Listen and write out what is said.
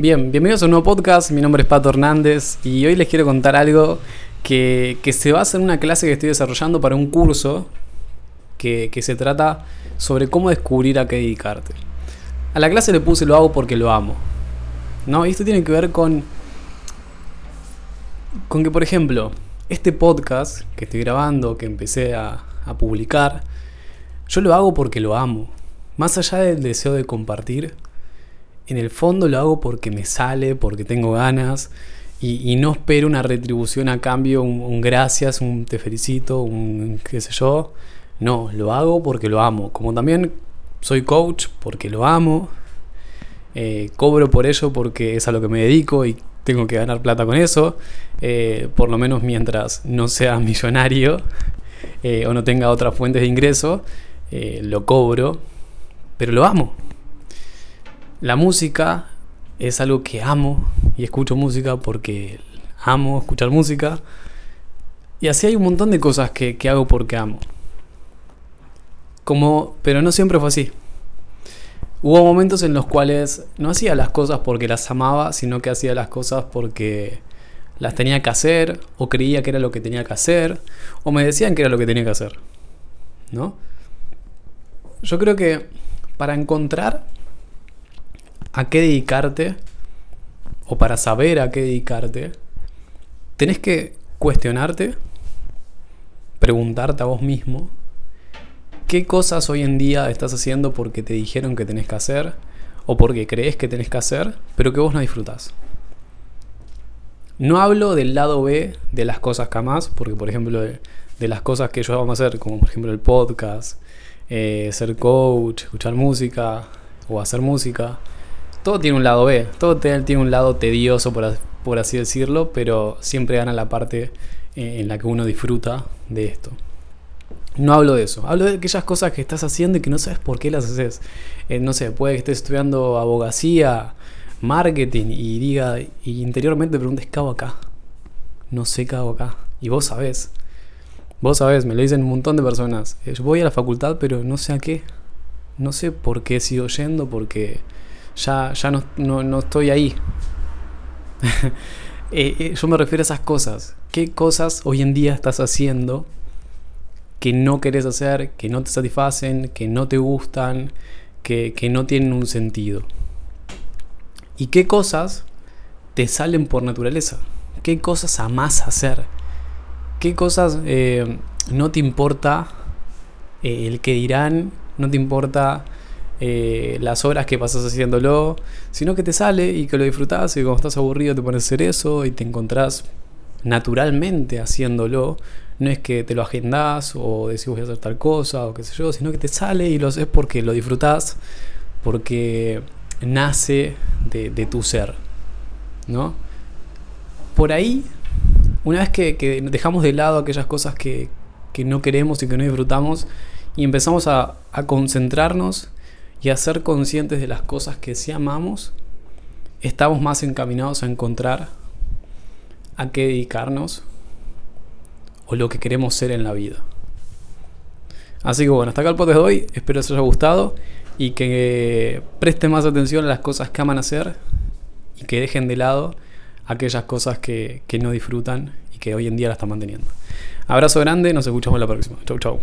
Bien, bienvenidos a un nuevo podcast. Mi nombre es Pato Hernández y hoy les quiero contar algo que, se basa en una clase que estoy desarrollando para un curso que, que se trata sobre cómo descubrir a qué dedicarte. A la clase le puse lo hago porque lo amo. ¿No? Y esto tiene que ver con. Con que, por ejemplo, este podcast que estoy grabando, que empecé a, a publicar, yo lo hago porque lo amo. Más allá del deseo de compartir, en el fondo lo hago porque me sale, porque tengo ganas y, no espero una retribución a cambio, un, gracias, un te felicito, un qué sé yo. No, lo hago porque lo amo. Como también soy coach porque lo amo. Eh, cobro por ello porque es a lo que me dedico y tengo que ganar plata con eso. Eh, por lo menos mientras no sea millonario eh, o no tenga otras fuentes de ingreso, lo cobro. Pero lo amo. La música es algo que amo y escucho música porque amo escuchar música. Y así hay un montón de cosas que, hago porque amo. Como, pero no siempre fue así. Hubo momentos en los cuales no hacía las cosas porque las amaba, sino que hacía las cosas porque las tenía que hacer, o creía que era lo que tenía que hacer, o me decían que era lo que tenía que hacer. ¿No? Yo creo que para encontrar a qué dedicarte, o para saber a qué dedicarte, tenés que cuestionarte, preguntarte a vos mismo, qué cosas hoy en día estás haciendo porque te dijeron que tenés que hacer, o porque crees que tenés que hacer, pero que vos no disfrutás. No hablo del lado B de las cosas que amás, porque por ejemplo de, las cosas que yo vamos a hacer, como por ejemplo el podcast, eh, ser coach, escuchar música o hacer música, todo tiene un lado B, todo tiene un lado tedioso, por, así decirlo, pero siempre gana la parte eh, en la que uno disfruta de esto. No hablo de eso, hablo de aquellas cosas que estás haciendo y que no sabes por qué las haces. Eh, no sé, puede que estés estudiando abogacía, marketing y diga, y interiormente preguntes, ¿qué hago acá? No sé qué hago acá. Y vos sabés. Vos sabés, me lo dicen un montón de personas. Eh, yo voy a la facultad, pero no sé a qué. No sé por qué sigo yendo, porque ya, ya no, estoy ahí. Eh, eh, yo me refiero a esas cosas. ¿Qué cosas hoy en día estás haciendo que no querés hacer, que no te satisfacen, que no te gustan, que, no tienen un sentido? ¿Y qué cosas te salen por naturaleza? ¿Qué cosas amás hacer? ¿Qué cosas eh, no te importa el que dirán? ¿No te importa eh, las horas que pasas haciéndolo, sino que te sale y que lo disfrutas y cuando estás aburrido te pones a hacer eso y te encontrás naturalmente haciéndolo. No es que te lo agendas o decís voy a hacer tal cosa o qué sé yo, sino que te sale y lo haces porque lo disfrutas, porque nace de, tu ser. ¿No? Por ahí, una vez que, dejamos de lado aquellas cosas que, no queremos y que no disfrutamos y empezamos a concentrarnos y a ser conscientes de las cosas que sí amamos, estamos más encaminados a encontrar a qué dedicarnos o lo que queremos ser en la vida. Así que bueno, hasta acá el podcast de hoy. Espero os haya gustado y que presten más atención a las cosas que aman hacer y que dejen de lado aquellas cosas que, que no disfrutan y que hoy en día la están manteniendo. Abrazo grande, nos escuchamos la próxima. Chau, chau.